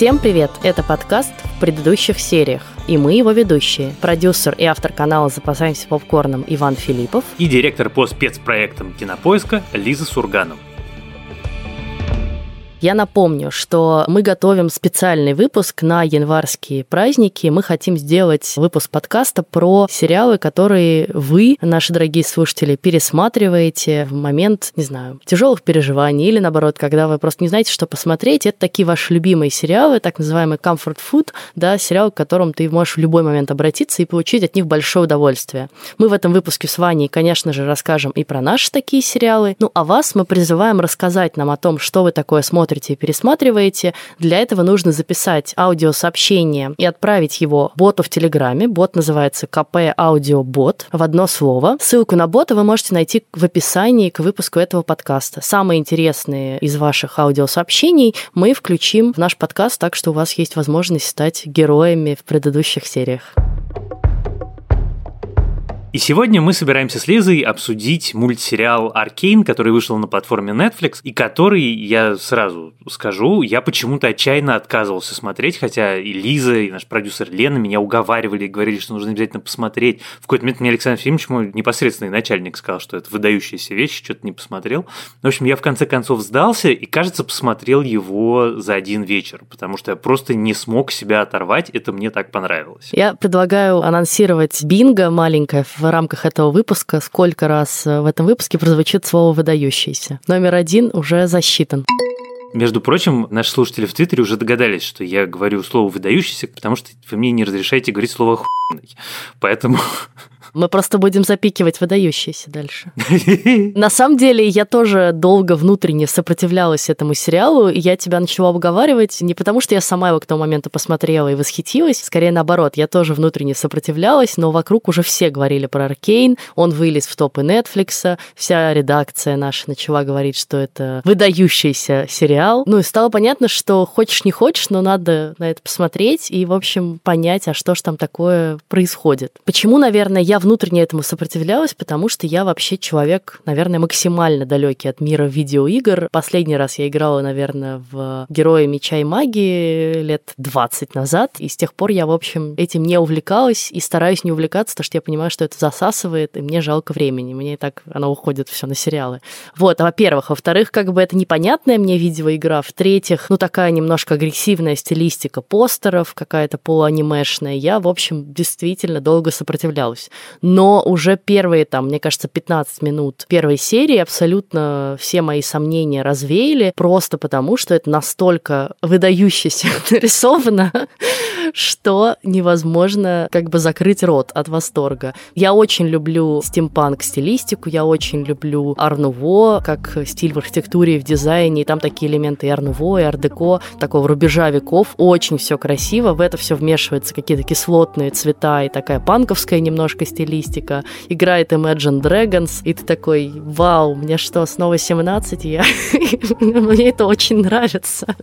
Всем привет! Это подкаст в предыдущих сериях. И мы его ведущие. Продюсер и автор канала «Запасаемся попкорном» Иван Филиппов. И директор по спецпроектам «Кинопоиска» Лиза Сурганова. Я напомню, что мы готовим специальный выпуск на январские праздники. Мы хотим сделать выпуск подкаста про сериалы, которые вы, наши дорогие слушатели, пересматриваете в момент, не знаю, тяжелых переживаний или наоборот, когда вы просто не знаете, что посмотреть. Это такие ваши любимые сериалы, так называемый comfort food, да, сериал, к которому ты можешь в любой момент обратиться и получить от них большое удовольствие. Мы в этом выпуске с Ваней, конечно же, расскажем и про наши такие сериалы. Ну, а вас мы призываем рассказать нам о том, что вы такое смотрите смотрите и пересматриваете. Для этого нужно записать аудиосообщение и отправить его боту в Телеграме. Бот называется КП Аудиобот в одно слово. Ссылку на бота вы можете найти в описании к выпуску этого подкаста. Самые интересные из ваших аудиосообщений мы включим в наш подкаст, так что у вас есть возможность стать героями в предыдущих сериях. И сегодня мы собираемся с Лизой обсудить мультсериал «Аркейн», который вышел на платформе Netflix, и который, я сразу скажу, я почему-то отчаянно отказывался смотреть, хотя и Лиза, и наш продюсер Лена меня уговаривали и говорили, что нужно обязательно посмотреть. В какой-то момент мне Александр Ефимович, мой непосредственный начальник, сказал, что это выдающаяся вещь, что-то не посмотрел. В общем, я в конце концов сдался и, кажется, посмотрел его за один вечер, потому что я просто не смог себя оторвать, это мне так понравилось. Я предлагаю анонсировать бинго маленькое рамках этого выпуска, сколько раз э, в этом выпуске прозвучит слово «выдающийся». Номер один уже засчитан. Между прочим, наши слушатели в Твиттере уже догадались, что я говорю слово «выдающийся», потому что вы мне не разрешаете говорить слово «хуйный». Поэтому мы просто будем запикивать выдающиеся дальше. На самом деле, я тоже долго внутренне сопротивлялась этому сериалу, и я тебя начала уговаривать не потому, что я сама его к тому моменту посмотрела и восхитилась, скорее наоборот, я тоже внутренне сопротивлялась, но вокруг уже все говорили про Аркейн, он вылез в топы Netflix, вся редакция наша начала говорить, что это выдающийся сериал. Ну и стало понятно, что хочешь не хочешь, но надо на это посмотреть и, в общем, понять, а что ж там такое происходит. Почему, наверное, я внутренне этому сопротивлялась, потому что я вообще человек, наверное, максимально далекий от мира видеоигр. Последний раз я играла, наверное, в Героя Меча и Магии лет 20 назад, и с тех пор я, в общем, этим не увлекалась и стараюсь не увлекаться, потому что я понимаю, что это засасывает, и мне жалко времени. Мне и так оно уходит все на сериалы. Вот, а во-первых. Во-вторых, как бы это непонятная мне видеоигра. В-третьих, ну такая немножко агрессивная стилистика постеров, какая-то полуанимешная. Я, в общем, действительно долго сопротивлялась но уже первые, там, мне кажется, 15 минут первой серии абсолютно все мои сомнения развеяли, просто потому, что это настолько выдающееся нарисовано, что невозможно как бы закрыть рот от восторга. Я очень люблю стимпанк-стилистику, я очень люблю арнуво, как стиль в архитектуре и в дизайне, и там такие элементы и арнуво, и ардеко, такого рубежа веков, очень все красиво, в это все вмешиваются какие-то кислотные цвета и такая панковская немножко стилистика. Играет Imagine Dragons, и ты такой, вау, мне что, снова 17? Я... Мне это очень нравится.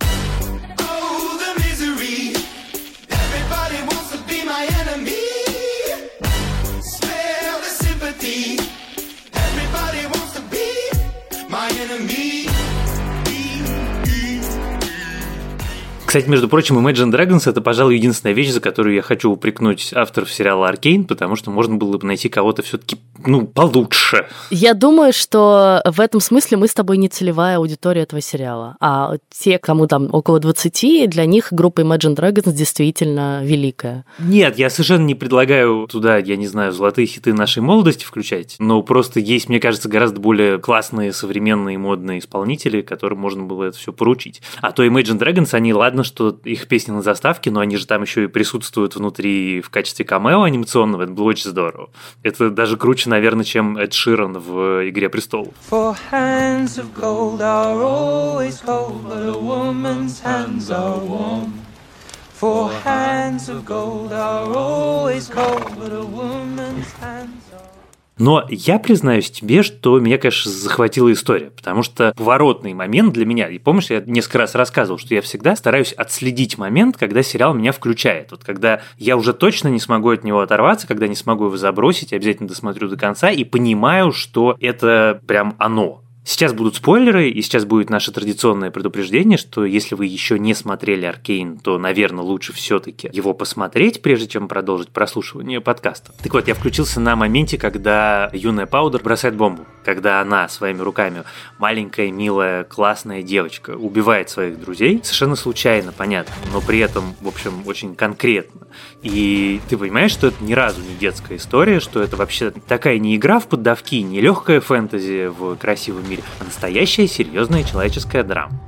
Кстати, между прочим, Imagine Dragons это, пожалуй, единственная вещь, за которую я хочу упрекнуть авторов сериала Аркейн, потому что можно было бы найти кого-то все-таки, ну, получше. Я думаю, что в этом смысле мы с тобой не целевая аудитория этого сериала. А те, кому там около 20, для них группа Imagine Dragons действительно великая. Нет, я совершенно не предлагаю туда, я не знаю, золотые хиты нашей молодости включать, но просто есть, мне кажется, гораздо более классные, современные, модные исполнители, которым можно было это все поручить. А то Imagine Dragons, они, ладно, ладно, что их песни на заставке, но они же там еще и присутствуют внутри в качестве камео анимационного. Это было очень здорово. Это даже круче, наверное, чем Эд Ширан в «Игре престолов». For hands of gold are always cold, but a woman's hands но я признаюсь тебе, что меня, конечно, захватила история, потому что поворотный момент для меня, и помнишь, я несколько раз рассказывал, что я всегда стараюсь отследить момент, когда сериал меня включает. Вот когда я уже точно не смогу от него оторваться, когда не смогу его забросить, обязательно досмотрю до конца и понимаю, что это прям оно Сейчас будут спойлеры, и сейчас будет наше традиционное предупреждение, что если вы еще не смотрели Аркейн, то, наверное, лучше все-таки его посмотреть, прежде чем продолжить прослушивание подкаста. Так вот, я включился на моменте, когда юная Паудер бросает бомбу, когда она своими руками, маленькая, милая, классная девочка, убивает своих друзей, совершенно случайно, понятно, но при этом, в общем, очень конкретно. И ты понимаешь, что это ни разу не детская история, что это вообще такая не игра в поддавки, не легкая фэнтези в красивом мире, а настоящая серьезная человеческая драма.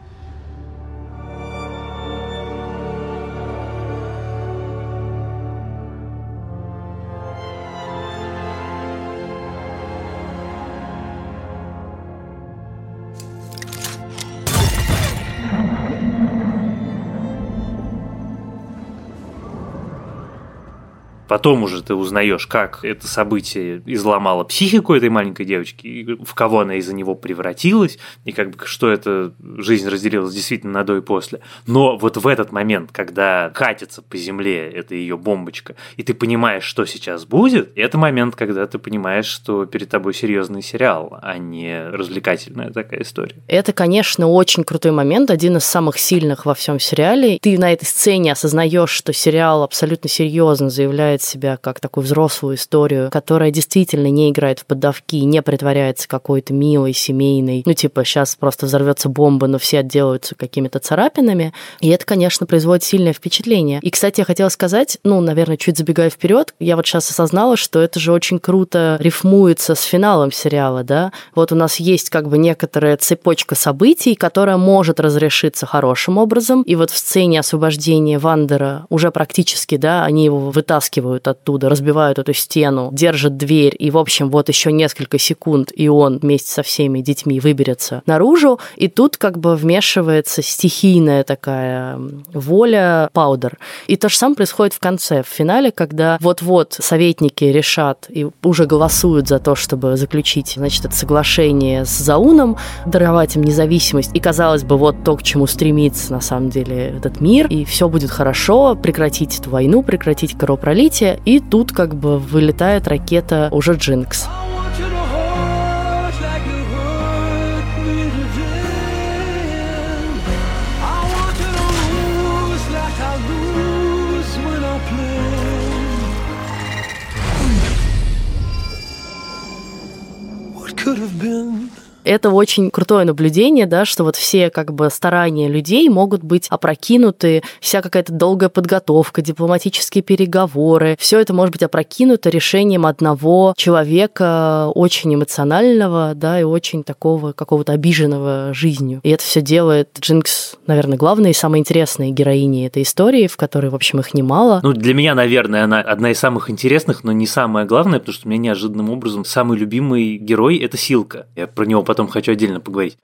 Потом уже ты узнаешь, как это событие изломало психику этой маленькой девочки, в кого она из-за него превратилась, и как бы что эта жизнь разделилась действительно на до и после. Но вот в этот момент, когда катится по земле эта ее бомбочка, и ты понимаешь, что сейчас будет, это момент, когда ты понимаешь, что перед тобой серьезный сериал, а не развлекательная такая история. Это, конечно, очень крутой момент, один из самых сильных во всем сериале. Ты на этой сцене осознаешь, что сериал абсолютно серьезно заявляет представляет себя как такую взрослую историю, которая действительно не играет в поддавки, не притворяется какой-то милой, семейной. Ну, типа, сейчас просто взорвется бомба, но все отделаются какими-то царапинами. И это, конечно, производит сильное впечатление. И, кстати, я хотела сказать, ну, наверное, чуть забегая вперед, я вот сейчас осознала, что это же очень круто рифмуется с финалом сериала, да. Вот у нас есть как бы некоторая цепочка событий, которая может разрешиться хорошим образом. И вот в сцене освобождения Вандера уже практически, да, они его вытаскивают вытаскивают оттуда, разбивают эту стену, держат дверь, и, в общем, вот еще несколько секунд, и он вместе со всеми детьми выберется наружу, и тут как бы вмешивается стихийная такая воля Паудер. И то же самое происходит в конце, в финале, когда вот-вот советники решат и уже голосуют за то, чтобы заключить, значит, это соглашение с Зауном, даровать им независимость, и, казалось бы, вот то, к чему стремится на самом деле этот мир, и все будет хорошо, прекратить эту войну, прекратить кровопролитие, орбите, и тут как бы вылетает ракета уже Джинкс. could have been это очень крутое наблюдение, да, что вот все как бы старания людей могут быть опрокинуты, вся какая-то долгая подготовка, дипломатические переговоры, все это может быть опрокинуто решением одного человека, очень эмоционального, да, и очень такого какого-то обиженного жизнью. И это все делает Джинкс, наверное, главной и самой интересной героиней этой истории, в которой, в общем, их немало. Ну, для меня, наверное, она одна из самых интересных, но не самая главная, потому что у меня неожиданным образом самый любимый герой – это Силка. Я про него потом хочу отдельно поговорить.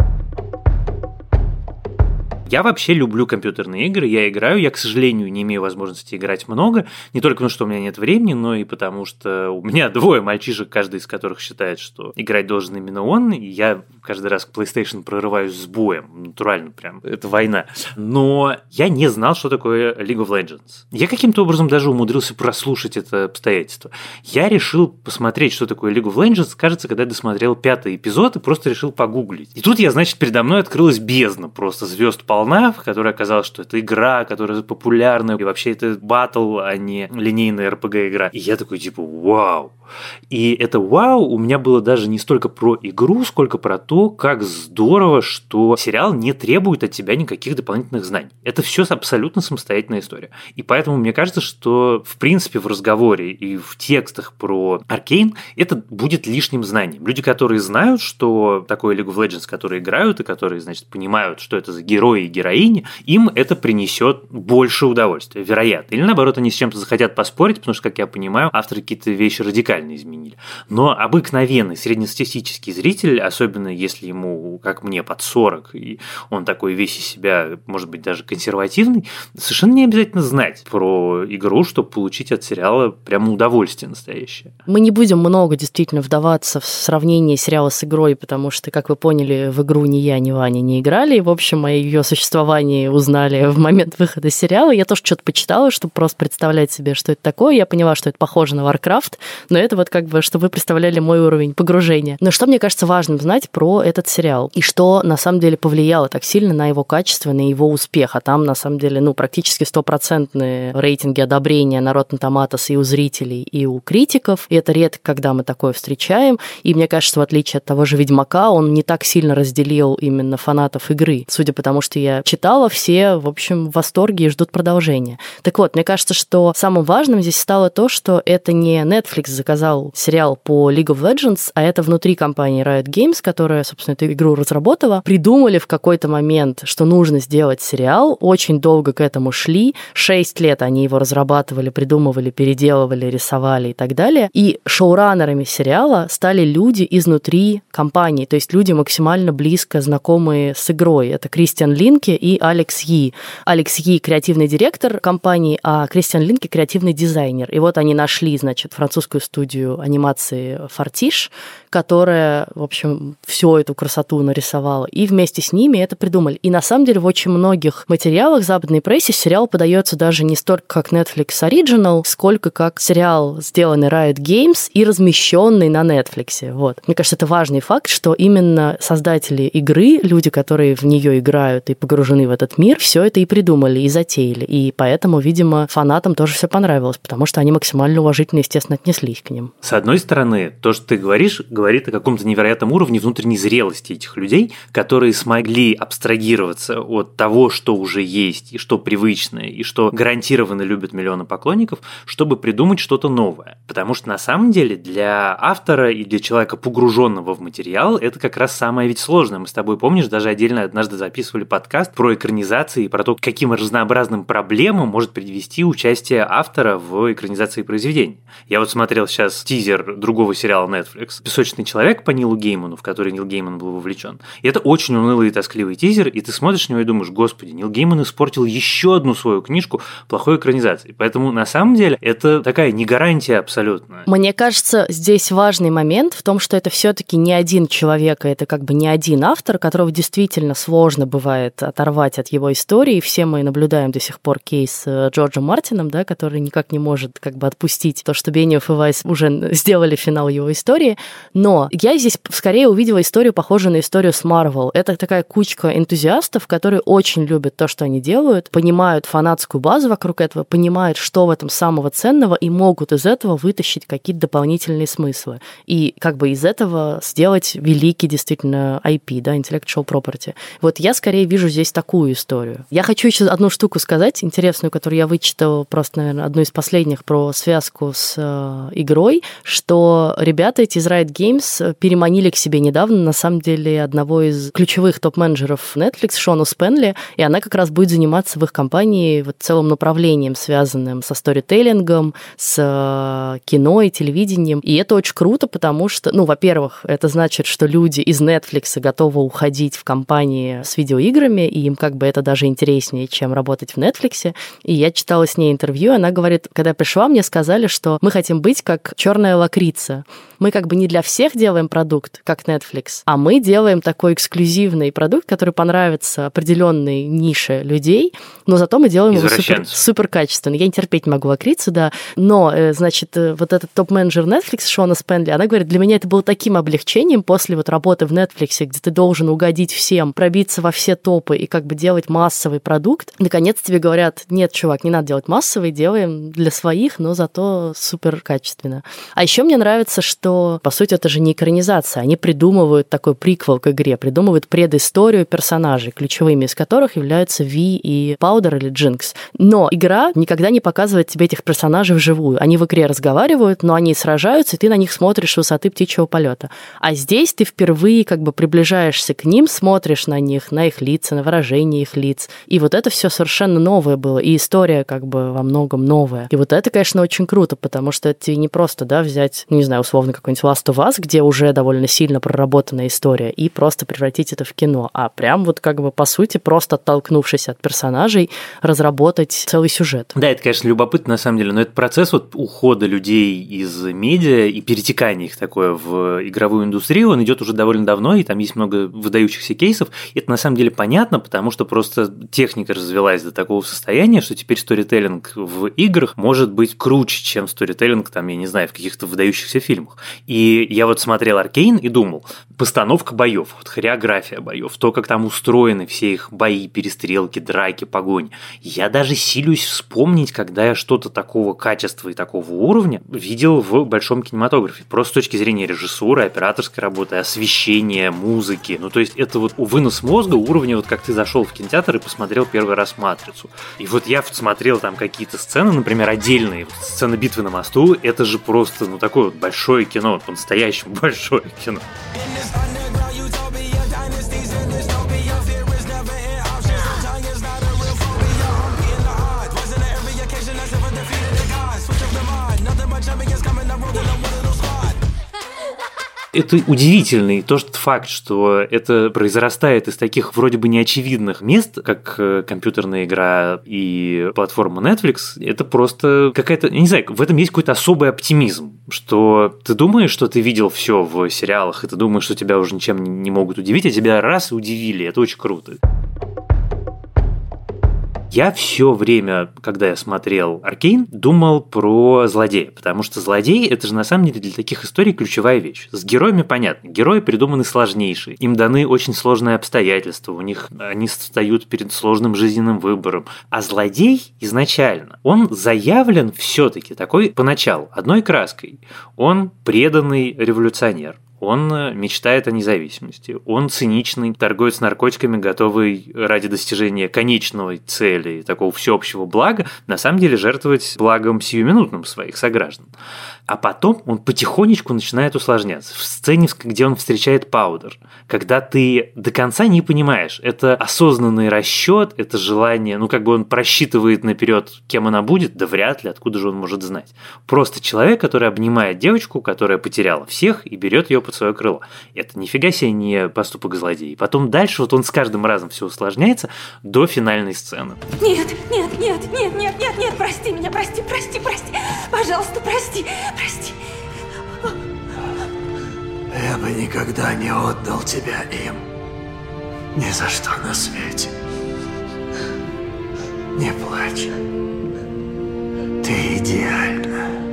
Я вообще люблю компьютерные игры, я играю, я, к сожалению, не имею возможности играть много, не только потому, что у меня нет времени, но и потому, что у меня двое мальчишек, каждый из которых считает, что играть должен именно он, и я каждый раз к PlayStation прорываюсь с боем, натурально прям, это война. Но я не знал, что такое League of Legends. Я каким-то образом даже умудрился прослушать это обстоятельство. Я решил посмотреть, что такое League of Legends, кажется, когда досмотрел пятый эпизод и просто решил погуглить. И тут я, значит, передо мной открылась бездна просто звезд по полна, в которой оказалось, что это игра, которая популярна, и вообще это батл, а не линейная RPG игра. И я такой типа, вау. И это вау у меня было даже не столько про игру, сколько про то, как здорово, что сериал не требует от тебя никаких дополнительных знаний. Это все абсолютно самостоятельная история. И поэтому мне кажется, что в принципе в разговоре и в текстах про Аркейн это будет лишним знанием. Люди, которые знают, что такое League of Legends, которые играют и которые, значит, понимают, что это за герои и героини, им это принесет больше удовольствия, вероятно. Или наоборот, они с чем-то захотят поспорить, потому что, как я понимаю, авторы какие-то вещи радикально изменили. Но обыкновенный среднестатистический зритель, особенно если ему, как мне, под 40, и он такой весь из себя, может быть, даже консервативный, совершенно не обязательно знать про игру, чтобы получить от сериала прямо удовольствие настоящее. Мы не будем много действительно вдаваться в сравнение сериала с игрой, потому что, как вы поняли, в игру ни я, ни Ваня не играли, и, в общем, о ее существовании узнали в момент выхода сериала. Я тоже что-то почитала, чтобы просто представлять себе, что это такое. Я поняла, что это похоже на Warcraft, но это вот как бы, чтобы вы представляли мой уровень погружения. Но что мне кажется важным знать про этот сериал и что на самом деле повлияло так сильно на его качество, на его успех. А там на самом деле, ну, практически стопроцентные рейтинги одобрения на Rotten и у зрителей, и у критиков. И это редко, когда мы такое встречаем. И мне кажется, в отличие от того же Ведьмака, он не так сильно разделил именно фанатов игры. Судя по тому, что я читала, все, в общем, в восторге и ждут продолжения. Так вот, мне кажется, что самым важным здесь стало то, что это не Netflix заказал сериал по League of Legends, а это внутри компании Riot Games, которая, собственно, эту игру разработала, придумали в какой-то момент, что нужно сделать сериал, очень долго к этому шли, шесть лет они его разрабатывали, придумывали, переделывали, рисовали и так далее. И шоураннерами сериала стали люди изнутри компании, то есть люди максимально близко знакомые с игрой. Это Кристиан Линки и Алекс Yi. Алекс Yi – креативный директор компании, а Кристиан Линки – креативный дизайнер. И вот они нашли, значит, французскую студию анимации «Фортиш», которая, в общем, всю эту красоту нарисовала, и вместе с ними это придумали. И на самом деле в очень многих материалах западной прессе сериал подается даже не столько как Netflix Original, сколько как сериал, сделанный Riot Games и размещенный на Netflix. Вот. Мне кажется, это важный факт, что именно создатели игры, люди, которые в нее играют и погружены в этот мир, все это и придумали, и затеяли. И поэтому, видимо, фанатам тоже все понравилось, потому что они максимально уважительно, естественно, отнеслись к ним. С одной стороны, то, что ты говоришь, говорит о каком-то невероятном уровне внутренней зрелости этих людей, которые смогли абстрагироваться от того, что уже есть, и что привычное, и что гарантированно любят миллионы поклонников, чтобы придумать что-то новое. Потому что на самом деле для автора и для человека, погруженного в материал, это как раз самое ведь сложное. Мы с тобой, помнишь, даже отдельно однажды записывали подкаст про экранизации и про то, каким разнообразным проблемам может привести участие автора в экранизации произведения. Я вот смотрел сейчас тизер другого сериала Netflix «Песочный «Крошечный человек» по Нилу Гейману, в который Нил Гейман был вовлечен. И это очень унылый и тоскливый тизер, и ты смотришь на него и думаешь, господи, Нил Гейман испортил еще одну свою книжку плохой экранизацией. Поэтому на самом деле это такая не гарантия абсолютно. Мне кажется, здесь важный момент в том, что это все-таки не один человек, а это как бы не один автор, которого действительно сложно бывает оторвать от его истории. Все мы наблюдаем до сих пор кейс э, Джорджа Мартином, да, который никак не может как бы отпустить то, что Бениев и Вайс уже сделали финал его истории. Я здесь скорее увидела историю, похожую на историю с Marvel. Это такая кучка энтузиастов, которые очень любят то, что они делают, понимают фанатскую базу вокруг этого, понимают, что в этом самого ценного, и могут из этого вытащить какие-то дополнительные смыслы. И как бы из этого сделать великий действительно IP, да, intellectual property. Вот я скорее вижу здесь такую историю. Я хочу еще одну штуку сказать, интересную, которую я вычитала просто, наверное, одну из последних про связку с э, игрой, что ребята эти из Riot Games Games переманили к себе недавно, на самом деле, одного из ключевых топ-менеджеров Netflix, Шону Спенли, и она как раз будет заниматься в их компании вот целым направлением, связанным со сторителлингом, с э, кино и телевидением. И это очень круто, потому что, ну, во-первых, это значит, что люди из Netflix готовы уходить в компании с видеоиграми, и им как бы это даже интереснее, чем работать в Netflix. И я читала с ней интервью, она говорит, когда я пришла, мне сказали, что мы хотим быть как черная лакрица. Мы как бы не для всех делаем продукт, как Netflix, а мы делаем такой эксклюзивный продукт, который понравится определенной нише людей, но зато мы делаем его супер, супер качественно. Я не терпеть могу лакрицу, да, но, э, значит, э, вот этот топ-менеджер Netflix, Шона Спенли, она говорит, для меня это было таким облегчением после вот работы в Netflix, где ты должен угодить всем, пробиться во все топы и как бы делать массовый продукт. Наконец тебе говорят, нет, чувак, не надо делать массовый, делаем для своих, но зато супер качественно. А еще мне нравится, что, по сути, это же не экранизация. Они придумывают такой приквел к игре, придумывают предысторию персонажей, ключевыми из которых являются Ви и Паудер или Джинкс. Но игра никогда не показывает тебе этих персонажей вживую. Они в игре разговаривают, но они сражаются, и ты на них смотришь с высоты птичьего полета. А здесь ты впервые как бы приближаешься к ним, смотришь на них, на их лица, на выражение их лиц. И вот это все совершенно новое было, и история как бы во многом новая. И вот это, конечно, очень круто, потому что это не просто, да, взять, ну, не знаю, условно, какой-нибудь Last of Us, где уже довольно сильно проработанная история, и просто превратить это в кино. А прям вот как бы по сути, просто оттолкнувшись от персонажей, разработать целый сюжет. Да, это, конечно, любопытно на самом деле, но это процесс вот ухода людей из медиа и перетекания их такое в игровую индустрию, он идет уже довольно давно, и там есть много выдающихся кейсов. Это на самом деле понятно, потому что просто техника развелась до такого состояния, что теперь сторителлинг в играх может быть круче, чем сторителлинг, там, я не знаю, в каких-то выдающихся фильмах. И я вот смотрел Аркейн и думал, постановка боев, вот хореография боев, то, как там устроены все их бои, перестрелки, драки, погонь. Я даже силюсь вспомнить, когда я что-то такого качества и такого уровня видел в большом кинематографе. Просто с точки зрения режиссуры, операторской работы, освещения, музыки. Ну, то есть это вот вынос мозга уровня, вот как ты зашел в кинотеатр и посмотрел первый раз «Матрицу». И вот я смотрел там какие-то сцены, например, отдельные, сцены битвы на мосту, это же просто, ну, такое вот большое кино, по-настоящему большое кино. Это удивительный тот факт, что это произрастает из таких вроде бы неочевидных мест, как э, компьютерная игра и платформа Netflix, это просто какая-то, я не знаю, в этом есть какой-то особый оптимизм, что ты думаешь, что ты видел все в сериалах, и ты думаешь, что тебя уже ничем не могут удивить, а тебя раз и удивили, это очень круто. Я все время, когда я смотрел Аркейн, думал про злодея, потому что злодей это же на самом деле для таких историй ключевая вещь. С героями понятно, герои придуманы сложнейшие, им даны очень сложные обстоятельства, у них они встают перед сложным жизненным выбором. А злодей изначально, он заявлен все-таки такой поначалу одной краской. Он преданный революционер, он э, мечтает о независимости. Он циничный, торгует с наркотиками, готовый ради достижения конечной цели, такого всеобщего блага, на самом деле жертвовать благом сиюминутным своих сограждан. А потом он потихонечку начинает усложняться. В сцене, где он встречает Паудер, когда ты до конца не понимаешь, это осознанный расчет, это желание, ну как бы он просчитывает наперед, кем она будет, да вряд ли, откуда же он может знать. Просто человек, который обнимает девочку, которая потеряла всех и берет ее под свое крыло. Это нифига себе не поступок злодея. Потом дальше вот он с каждым разом все усложняется до финальной сцены. Нет, нет, нет, нет, нет, нет, нет, прости меня, прости, прости, прости. Пожалуйста, прости прости. Я бы никогда не отдал тебя им. Ни за что на свете. Не плачь. Ты идеальна.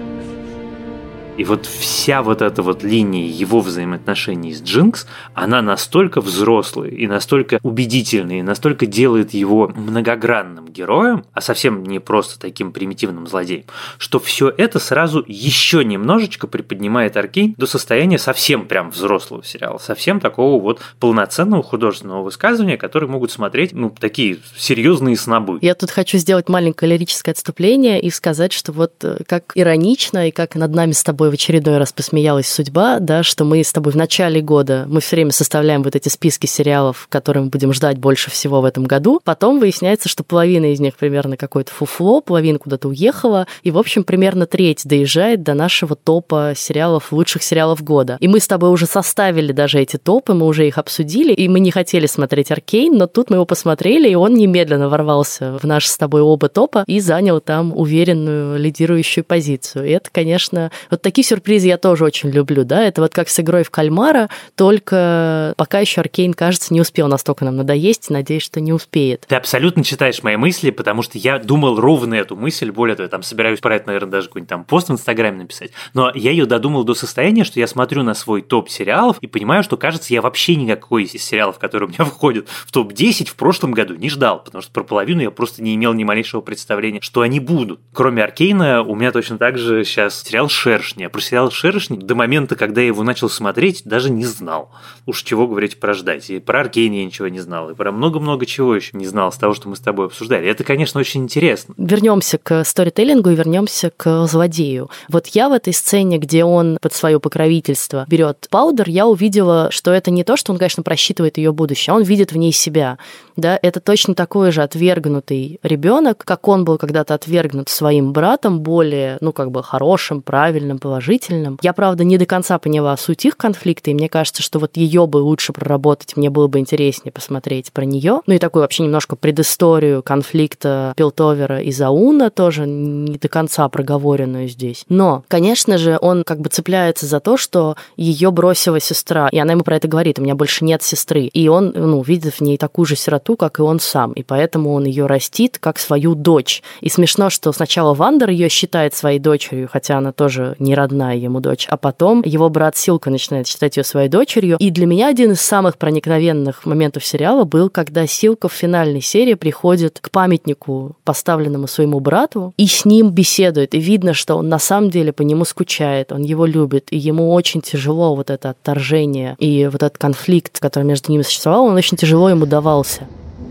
И вот вся вот эта вот линия его взаимоотношений с Джинкс, она настолько взрослая и настолько убедительная, и настолько делает его многогранным героем, а совсем не просто таким примитивным злодеем, что все это сразу еще немножечко приподнимает Аркейн до состояния совсем прям взрослого сериала, совсем такого вот полноценного художественного высказывания, который могут смотреть, ну, такие серьезные снобы. Я тут хочу сделать маленькое лирическое отступление и сказать, что вот э, как иронично и как над нами с тобой тобой в очередной раз посмеялась судьба, да, что мы с тобой в начале года, мы все время составляем вот эти списки сериалов, которые мы будем ждать больше всего в этом году. Потом выясняется, что половина из них примерно какое-то фуфло, половина куда-то уехала, и, в общем, примерно треть доезжает до нашего топа сериалов, лучших сериалов года. И мы с тобой уже составили даже эти топы, мы уже их обсудили, и мы не хотели смотреть Аркейн, но тут мы его посмотрели, и он немедленно ворвался в наш с тобой оба топа и занял там уверенную лидирующую позицию. И это, конечно, вот такие такие сюрпризы я тоже очень люблю, да, это вот как с игрой в кальмара, только пока еще Аркейн, кажется, не успел настолько нам надоесть, надеюсь, что не успеет. Ты абсолютно читаешь мои мысли, потому что я думал ровно эту мысль, более того, я там собираюсь про это, наверное, даже какой-нибудь там пост в Инстаграме написать, но я ее додумал до состояния, что я смотрю на свой топ сериалов и понимаю, что, кажется, я вообще никакой из сериалов, которые у меня входят в топ-10 в прошлом году не ждал, потому что про половину я просто не имел ни малейшего представления, что они будут. Кроме Аркейна, у меня точно так же сейчас сериал «Шершни», я про сериал «Шершни» до момента, когда я его начал смотреть, даже не знал. Уж чего говорить про ждать. И про Аркейн я ничего не знал, и про много-много чего еще не знал с того, что мы с тобой обсуждали. Это, конечно, очень интересно. Вернемся к сторителлингу и вернемся к злодею. Вот я в этой сцене, где он под свое покровительство берет Паудер, я увидела, что это не то, что он, конечно, просчитывает ее будущее, а он видит в ней себя. Да, это точно такой же отвергнутый ребенок, как он был когда-то отвергнут своим братом, более, ну, как бы хорошим, правильным, положительным. Я, правда, не до конца поняла суть их конфликта, и мне кажется, что вот ее бы лучше проработать, мне было бы интереснее посмотреть про нее. Ну и такую вообще немножко предысторию конфликта Пилтовера и Зауна тоже не до конца проговоренную здесь. Но, конечно же, он как бы цепляется за то, что ее бросила сестра, и она ему про это говорит, у меня больше нет сестры. И он, ну, видит в ней такую же сироту, как и он сам, и поэтому он ее растит как свою дочь. И смешно, что сначала Вандер ее считает своей дочерью, хотя она тоже не родная ему дочь, а потом его брат Силка начинает считать ее своей дочерью. И для меня один из самых проникновенных моментов сериала был, когда Силка в финальной серии приходит к памятнику, поставленному своему брату, и с ним беседует. И видно, что он на самом деле по нему скучает, он его любит, и ему очень тяжело вот это отторжение и вот этот конфликт, который между ними существовал, он очень тяжело ему давался.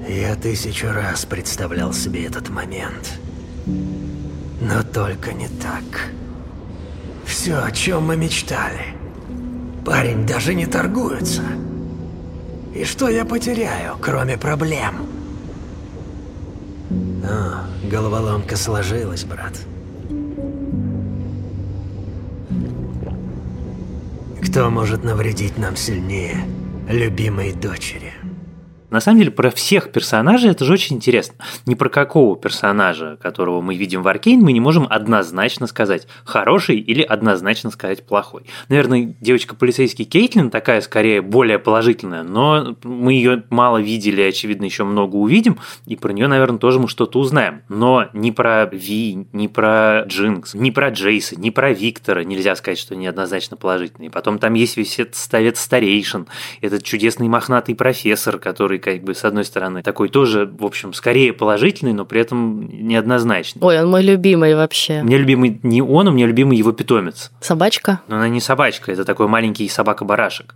Я тысячу раз представлял себе этот момент. Но только не так. Все, о чем мы мечтали. Парень даже не торгуется. И что я потеряю, кроме проблем? О, головоломка сложилась, брат. Кто может навредить нам сильнее любимой дочери? На самом деле, про всех персонажей это же очень интересно. Ни про какого персонажа, которого мы видим в Аркейн, мы не можем однозначно сказать хороший или однозначно сказать плохой. Наверное, девочка-полицейский Кейтлин такая скорее более положительная, но мы ее мало видели, очевидно, еще много увидим, и про нее, наверное, тоже мы что-то узнаем. Но ни про Ви, ни про Джинкс, ни про Джейса, ни про Виктора нельзя сказать, что они однозначно положительные. Потом там есть весь этот ставец старейшин, этот чудесный мохнатый профессор, который как бы, с одной стороны, такой тоже, в общем, скорее положительный, но при этом неоднозначный. Ой, он мой любимый вообще. Мне любимый не он, у меня любимый его питомец. Собачка? Но она не собачка, это такой маленький собака-барашек.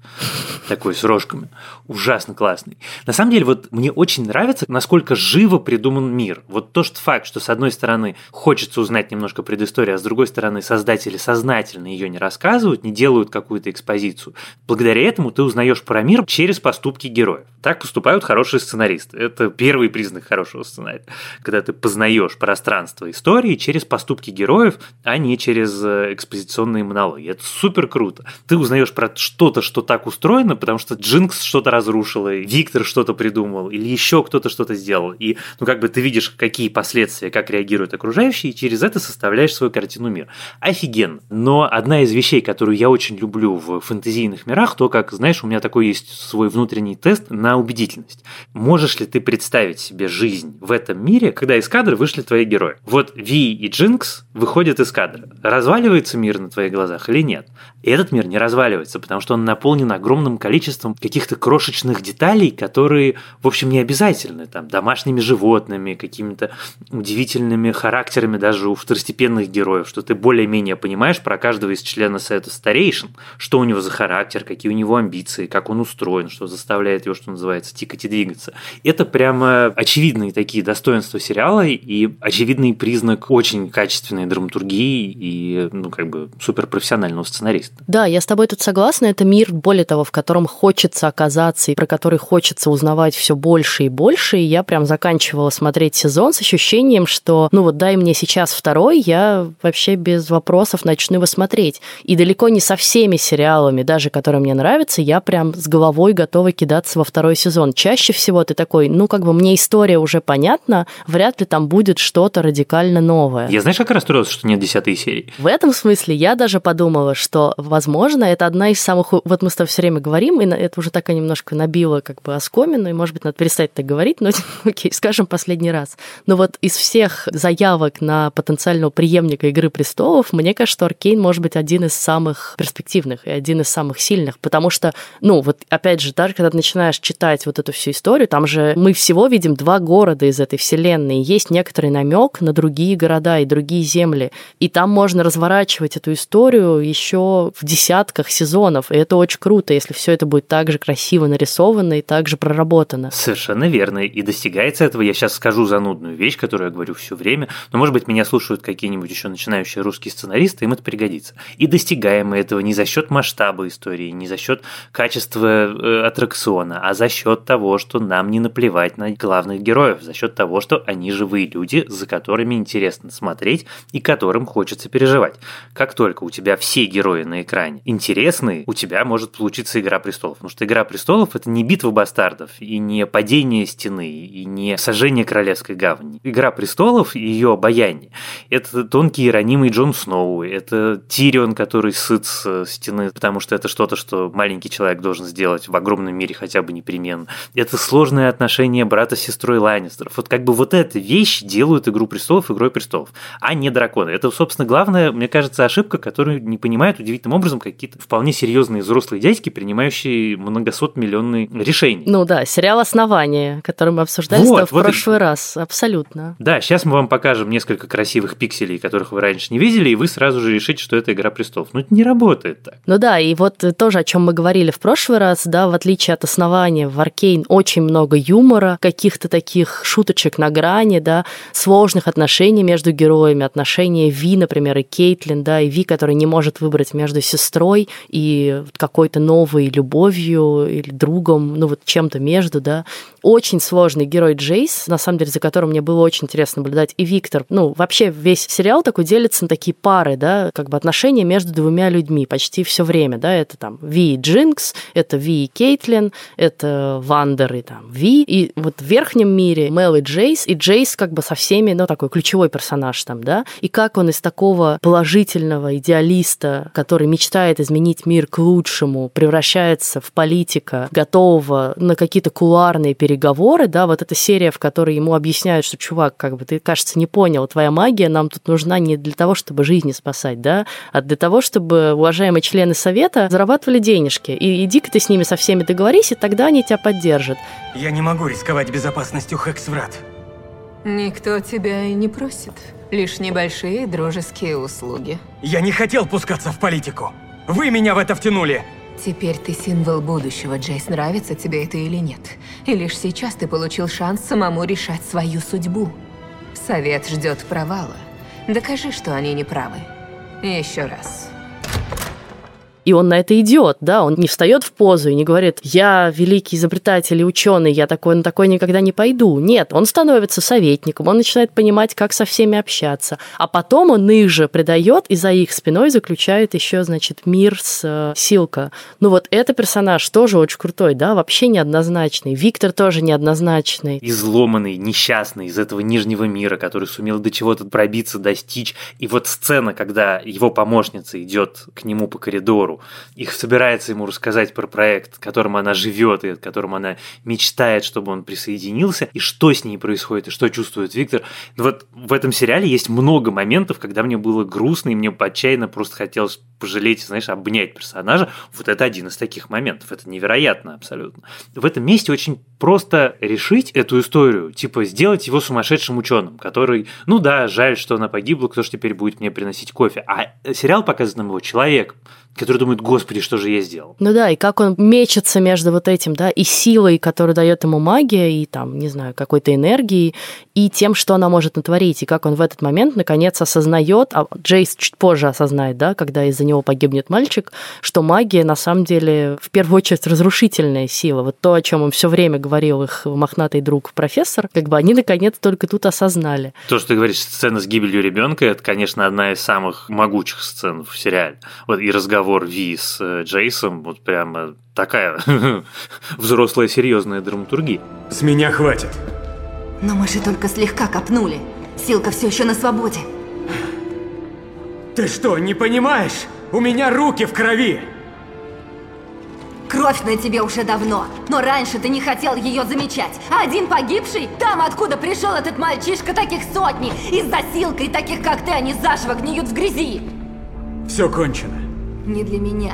Такой с рожками. Ужасно классный. На самом деле, вот мне очень нравится, насколько живо придуман мир. Вот то, что факт, что с одной стороны хочется узнать немножко предысторию, а с другой стороны создатели сознательно ее не рассказывают, не делают какую-то экспозицию. Благодаря этому ты узнаешь про мир через поступки героев. Так поступают хорошие сценаристы. Это первый признак хорошего сценария. Когда ты познаешь пространство истории через поступки героев, а не через э, экспозиционные монологи. Это супер круто. Ты узнаешь про что-то, что так устроено, потому что Джинкс что-то разрушила, Виктор что-то придумал, или еще кто-то что-то сделал. И, ну, как бы ты видишь, какие последствия, как реагируют окружающие, и через это составляешь свою картину мира. Офигенно. Но одна из вещей, которую я очень люблю в фэнтезийных мирах, то, как, знаешь, у меня такой есть свой внутренний тест на убедительность. Можешь ли ты представить себе жизнь в этом мире, когда из кадра вышли твои герои? Вот Ви и Джинкс выходят из кадра. Разваливается мир на твоих глазах или нет? И этот мир не разваливается, потому что он наполнен огромным количеством каких-то крошечных деталей, которые, в общем, не обязательны. Там, домашними животными, какими-то удивительными характерами даже у второстепенных героев, что ты более-менее понимаешь про каждого из членов Совета Старейшин, что у него за характер, какие у него амбиции, как он устроен, что заставляет его, что называется, тикать и двигаться. Это прямо очевидные такие достоинства сериала и очевидный признак очень качественной драматургии и, ну, как бы, суперпрофессионального сценариста. Да, я с тобой тут согласна. Это мир, более того, в котором хочется оказаться и про который хочется узнавать все больше и больше. И я прям заканчивала смотреть сезон с ощущением, что, ну вот дай мне сейчас второй, я вообще без вопросов начну его смотреть. И далеко не со всеми сериалами, даже которые мне нравятся, я прям с головой готова кидаться во второй сезон. Чаще всего ты такой, ну как бы мне история уже понятна, вряд ли там будет что-то радикально новое. Я знаешь, как расстроился, что нет десятой серии? В этом смысле я даже подумала, что, возможно, это одна из самых... Вот мы с тобой все время говорим, и это уже так немножко набило как бы оскомину, и, может быть, надо перестать так говорить, но окей, скажем последний раз. Но вот из всех заявок на потенциального преемника «Игры престолов», мне кажется, что Аркейн может быть один из самых перспективных и один из самых сильных, потому что, ну, вот опять же, даже когда ты начинаешь читать вот эту всю историю, там же мы всего видим два города из этой вселенной, есть некоторый намек на другие города и другие земли, и там можно разворачивать эту историю еще в десятках сезонов, и это очень круто, если все это будет так же красиво нарисовано и так же проработано. Совершенно верно, и достигается этого, я сейчас скажу занудную вещь, которую я говорю все время, но, может быть, меня слушают какие-нибудь еще начинающие русские сценаристы, им это пригодится. И достигаем мы этого не за счет масштаба истории, не за счет качества э, аттракциона, а за счет того, что нам не наплевать на главных героев, за счет того, что они живые люди, за которыми интересно смотреть и которым хочется переживать. Как только у тебя все герои на экране интересные, у тебя может получиться «Игра престолов». Потому что «Игра престолов» — это не битва бастардов, и не падение стены, и не сожжение королевской гавани. «Игра престолов» и ее обаяние — это тонкий и ранимый Джон Сноу, это Тирион, который сыт с стены, потому что это что-то, что маленький человек должен сделать в огромном мире хотя бы непременно. Это сложное отношение брата с сестрой Ланнистеров. Вот как бы вот эта вещь делают «Игру престолов» игрой престолов, а не драконы. Это, собственно, главная, мне кажется, ошибка, которую не понимают удивительным образом какие-то вполне серьезные взрослые дядьки, принимающие многосот миллионные решения. Ну да, сериал «Основание», который мы обсуждали вот, в вот прошлый и... раз. Абсолютно. Да, сейчас мы вам покажем несколько красивых пикселей, которых вы раньше не видели, и вы сразу же решите, что это «Игра престолов». Но это не работает так. Ну да, и вот тоже, о чем мы говорили в прошлый раз, да, в отличие от «Основания», в «Аркейн» очень много юмора, каких-то таких шуточек на грани, да, сложных отношений между героями, отношения Ви, например, и Кейтлин, да, и Ви, которая не может выбрать между сестрой и какой-то новой любовью или другом, ну вот чем-то между, да. Очень сложный герой Джейс, на самом деле, за которым мне было очень интересно наблюдать, и Виктор. Ну, вообще весь сериал такой делится на такие пары, да, как бы отношения между двумя людьми почти все время, да, это там Ви и Джинкс, это Ви и Кейтлин, это Вандер и там Ви, и вот в верхнем мире Мел и Джейс, и Джейс как бы со всеми, ну, такой ключевой персонаж там, да, и как он из такого положительного идеалиста, который мечтает изменить мир к лучшему, превращается в политика, готового на какие-то кулуарные переговоры, да, вот эта серия, в которой ему объясняют, что, чувак, как бы ты, кажется, не понял, твоя магия нам тут нужна не для того, чтобы жизни спасать, да, а для того, чтобы уважаемые члены совета зарабатывали денежки. И иди-ка ты с ними со всеми договорись, и тогда они тебя поддержат. Я не могу рисковать безопасностью Хексврат. Никто тебя и не просит. Лишь небольшие дружеские услуги. Я не хотел пускаться в политику. Вы меня в это втянули. Теперь ты символ будущего, Джейс. Нравится тебе это или нет? И лишь сейчас ты получил шанс самому решать свою судьбу. Совет ждет провала. Докажи, что они не правы. Еще раз. И он на это идет, да, он не встает в позу и не говорит, я великий изобретатель и ученый, я такой на такой никогда не пойду. Нет, он становится советником, он начинает понимать, как со всеми общаться. А потом он их же предает и за их спиной заключает еще, значит, мир с э, Силка. Ну вот это персонаж тоже очень крутой, да, вообще неоднозначный. Виктор тоже неоднозначный. Изломанный, несчастный из этого нижнего мира, который сумел до чего-то пробиться, достичь. И вот сцена, когда его помощница идет к нему по коридору, их собирается ему рассказать про проект, которым она живет и которым она мечтает, чтобы он присоединился, и что с ней происходит, и что чувствует Виктор. Вот в этом сериале есть много моментов, когда мне было грустно, и мне отчаянно просто хотелось пожалеть, знаешь, обнять персонажа. Вот это один из таких моментов. Это невероятно абсолютно. В этом месте очень просто решить эту историю, типа сделать его сумасшедшим ученым, который, ну да, жаль, что она погибла, кто же теперь будет мне приносить кофе. А сериал показывает нам его человек, который думает, господи, что же я сделал. Ну да, и как он мечется между вот этим, да, и силой, которую дает ему магия, и там, не знаю, какой-то энергией, и тем, что она может натворить, и как он в этот момент наконец осознает, а Джейс чуть позже осознает, да, когда из-за него погибнет мальчик, что магия на самом деле в первую очередь разрушительная сила. Вот то, о чем он все время говорил их мохнатый друг профессор, как бы они наконец только тут осознали. То, что ты говоришь, сцена с гибелью ребенка, это, конечно, одна из самых могучих сцен в сериале. Вот и разговор разговор Ви с э, Джейсом, вот прямо такая взрослая серьезная драматургия. С меня хватит. Но мы же только слегка копнули. Силка все еще на свободе. Ты что, не понимаешь? У меня руки в крови! Кровь на тебе уже давно, но раньше ты не хотел ее замечать. А один погибший, там откуда пришел этот мальчишка, таких сотни. Из-за силка и таких, как ты, они заживо гниют в грязи. Все кончено не для меня.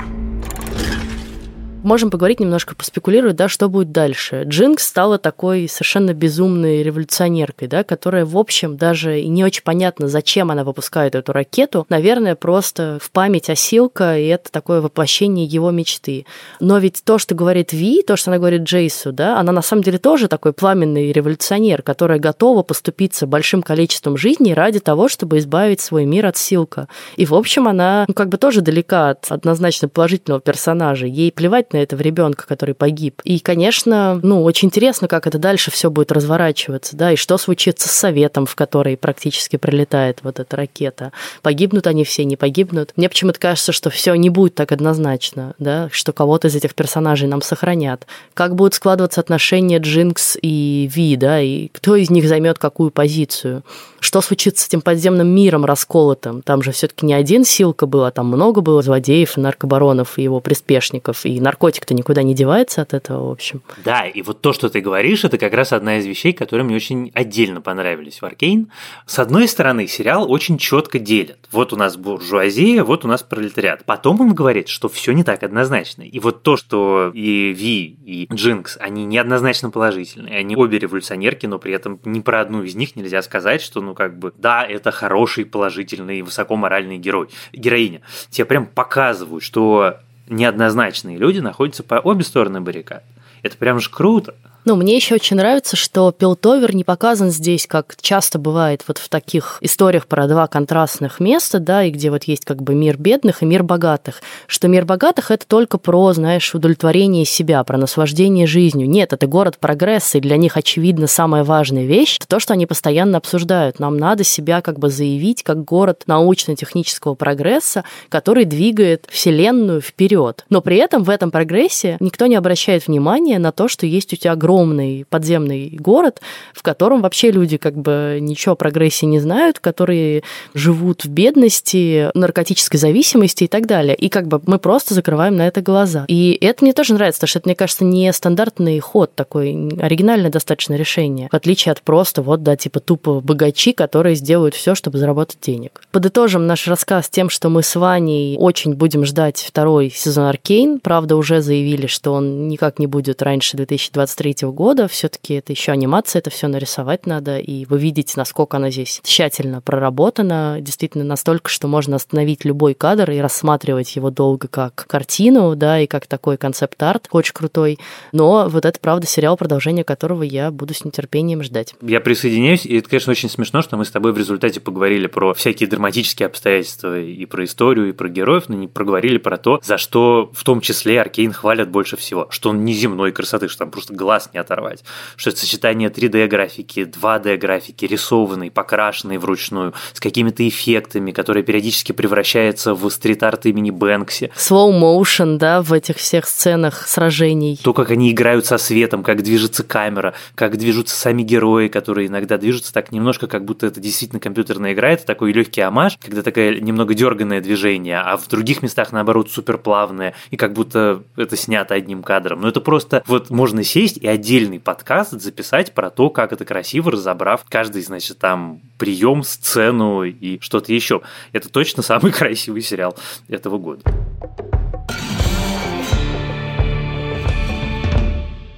Можем поговорить немножко, поспекулировать, да, что будет дальше. Джинкс стала такой совершенно безумной революционеркой, да, которая, в общем, даже и не очень понятно, зачем она выпускает эту ракету. Наверное, просто в память о Силка, и это такое воплощение его мечты. Но ведь то, что говорит Ви, то, что она говорит Джейсу, да, она на самом деле тоже такой пламенный революционер, которая готова поступиться большим количеством жизней ради того, чтобы избавить свой мир от Силка. И, в общем, она ну, как бы тоже далека от однозначно положительного персонажа. Ей плевать на этого ребенка, который погиб. И, конечно, ну, очень интересно, как это дальше все будет разворачиваться, да, и что случится с советом, в который практически прилетает вот эта ракета. Погибнут они все, не погибнут. Мне почему-то кажется, что все не будет так однозначно, да, что кого-то из этих персонажей нам сохранят. Как будут складываться отношения Джинкс и Ви, да, и кто из них займет какую позицию. Что случится с этим подземным миром расколотым? Там же все-таки не один Силка был, а там много было злодеев, наркобаронов и его приспешников. И наркотик-то никуда не девается от этого, в общем. Да, и вот то, что ты говоришь, это как раз одна из вещей, которые мне очень отдельно понравились в Аркейн. С одной стороны, сериал очень четко делит. Вот у нас буржуазия, вот у нас пролетариат. Потом он говорит, что все не так однозначно. И вот то, что и Ви, и Джинкс, они неоднозначно положительные. Они обе революционерки, но при этом ни про одну из них нельзя сказать, что, ну, как бы, да, это хороший, положительный, высокоморальный герой, героиня. Тебе прям показывают, что неоднозначные люди находятся по обе стороны баррикад. Это прям же круто. Ну, мне еще очень нравится, что Пилтовер не показан здесь, как часто бывает вот в таких историях про два контрастных места, да, и где вот есть как бы мир бедных и мир богатых, что мир богатых это только про, знаешь, удовлетворение себя, про наслаждение жизнью. Нет, это город прогресса, и для них, очевидно, самая важная вещь – это то, что они постоянно обсуждают. Нам надо себя как бы заявить как город научно-технического прогресса, который двигает Вселенную вперед. Но при этом в этом прогрессе никто не обращает внимания на то, что есть у тебя огромный огромный подземный город, в котором вообще люди как бы ничего о прогрессе не знают, которые живут в бедности, наркотической зависимости и так далее. И как бы мы просто закрываем на это глаза. И это мне тоже нравится, потому что это, мне кажется, не стандартный ход такой, оригинальное достаточно решение, в отличие от просто вот, да, типа тупо богачи, которые сделают все, чтобы заработать денег. Подытожим наш рассказ тем, что мы с Ваней очень будем ждать второй сезон Аркейн. Правда, уже заявили, что он никак не будет раньше 2023 года. Все-таки это еще анимация, это все нарисовать надо, и вы видите, насколько она здесь тщательно проработана, действительно настолько, что можно остановить любой кадр и рассматривать его долго как картину, да, и как такой концепт-арт, очень крутой. Но вот это, правда, сериал, продолжение которого я буду с нетерпением ждать. Я присоединяюсь, и это, конечно, очень смешно, что мы с тобой в результате поговорили про всякие драматические обстоятельства и про историю, и про героев, но не проговорили про то, за что в том числе Аркейн хвалят больше всего, что он неземной красоты, что там просто глаз не оторвать. Что это сочетание 3D-графики, 2D-графики, рисованной, покрашенной вручную, с какими-то эффектами, которые периодически превращаются в стрит-арт имени Бэнкси. Slow motion, да, в этих всех сценах сражений. То, как они играют со светом, как движется камера, как движутся сами герои, которые иногда движутся так немножко, как будто это действительно компьютерная игра, это такой легкий амаш, когда такое немного дерганное движение, а в других местах, наоборот, супер плавное, и как будто это снято одним кадром. Но это просто вот можно сесть и отдельный подкаст записать про то, как это красиво, разобрав каждый, значит, там прием, сцену и что-то еще. Это точно самый красивый сериал этого года.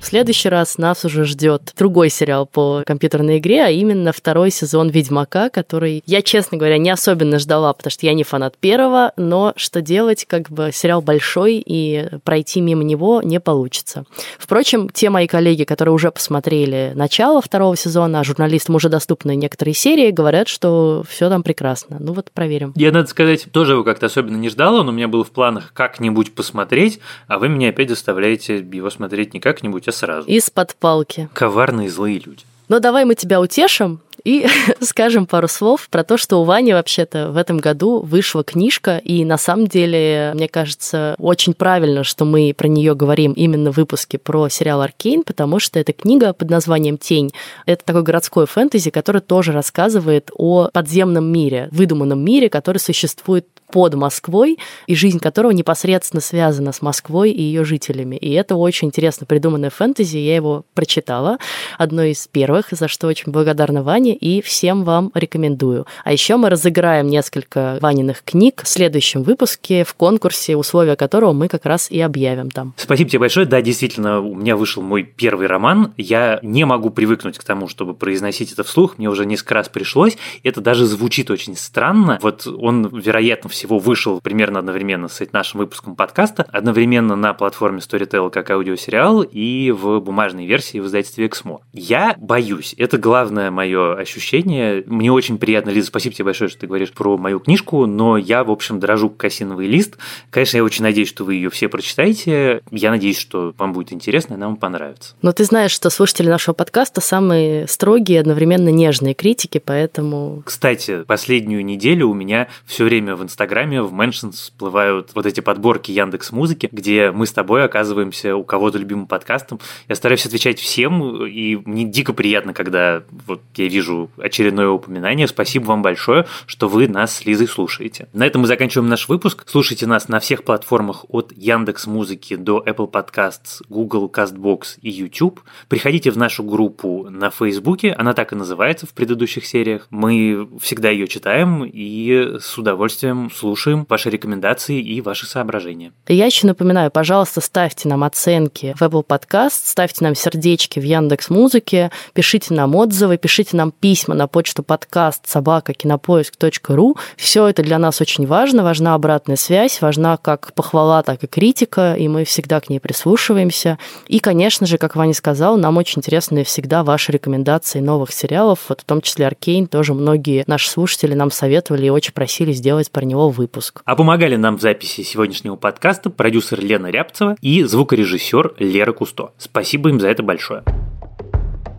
В следующий раз нас уже ждет другой сериал по компьютерной игре, а именно второй сезон Ведьмака, который я, честно говоря, не особенно ждала, потому что я не фанат первого, но что делать, как бы сериал большой, и пройти мимо него не получится. Впрочем, те мои коллеги, которые уже посмотрели начало второго сезона, а журналистам уже доступны некоторые серии, говорят, что все там прекрасно. Ну вот проверим. Я, надо сказать, тоже его как-то особенно не ждала, он у меня был в планах как-нибудь посмотреть, а вы меня опять заставляете его смотреть не как-нибудь, а сразу. Из-под палки. Коварные злые люди. Но давай мы тебя утешим и скажем пару слов про то, что у Вани вообще-то в этом году вышла книжка, и на самом деле, мне кажется, очень правильно, что мы про нее говорим именно в выпуске про сериал Аркейн, потому что эта книга под названием Тень. Это такой городской фэнтези, который тоже рассказывает о подземном мире, выдуманном мире, который существует под Москвой, и жизнь которого непосредственно связана с Москвой и ее жителями. И это очень интересно придуманное фэнтези. Я его прочитала, одно из первых, за что очень благодарна Ване, и всем вам рекомендую. А еще мы разыграем несколько Ваниных книг в следующем выпуске в конкурсе, условия которого мы как раз и объявим там. Спасибо тебе большое. Да, действительно, у меня вышел мой первый роман. Я не могу привыкнуть к тому, чтобы произносить это вслух. Мне уже несколько раз пришлось. Это даже звучит очень странно. Вот он, вероятно, все всего, вышел примерно одновременно с нашим выпуском подкаста, одновременно на платформе Storytel как аудиосериал и в бумажной версии в издательстве Эксмо. Я боюсь, это главное мое ощущение. Мне очень приятно, Лиза, спасибо тебе большое, что ты говоришь про мою книжку, но я, в общем, дорожу «Кассиновый лист». Конечно, я очень надеюсь, что вы ее все прочитаете. Я надеюсь, что вам будет интересно и нам понравится. Но ты знаешь, что слушатели нашего подкаста самые строгие, одновременно нежные критики, поэтому... Кстати, последнюю неделю у меня все время в Инстаграме в Mentions всплывают вот эти подборки Яндекс Музыки, где мы с тобой оказываемся у кого-то любимым подкастом. Я стараюсь отвечать всем, и мне дико приятно, когда вот я вижу очередное упоминание. Спасибо вам большое, что вы нас с Лизой слушаете. На этом мы заканчиваем наш выпуск. Слушайте нас на всех платформах от Яндекс Музыки до Apple Podcasts, Google Castbox и YouTube. Приходите в нашу группу на Фейсбуке, она так и называется в предыдущих сериях. Мы всегда ее читаем и с удовольствием слушаем ваши рекомендации и ваши соображения. Я еще напоминаю, пожалуйста, ставьте нам оценки в Apple Podcast, ставьте нам сердечки в Яндекс Музыке, пишите нам отзывы, пишите нам письма на почту подкаст собака кинопоиск.ру. Все это для нас очень важно, важна обратная связь, важна как похвала, так и критика, и мы всегда к ней прислушиваемся. И, конечно же, как Ваня сказал, нам очень интересны всегда ваши рекомендации новых сериалов, вот в том числе «Аркейн», тоже многие наши слушатели нам советовали и очень просили сделать про него выпуск. А помогали нам в записи сегодняшнего подкаста продюсер Лена Рябцева и звукорежиссер Лера Кусто. Спасибо им за это большое.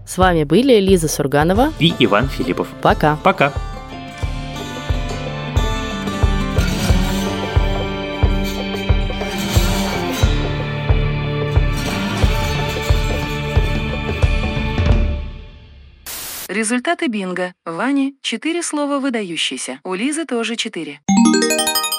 С вами были Лиза Сурганова и Иван Филиппов. Пока. Пока. Результаты бинго. Ване – четыре слова выдающиеся. У Лизы тоже четыре. Thank you.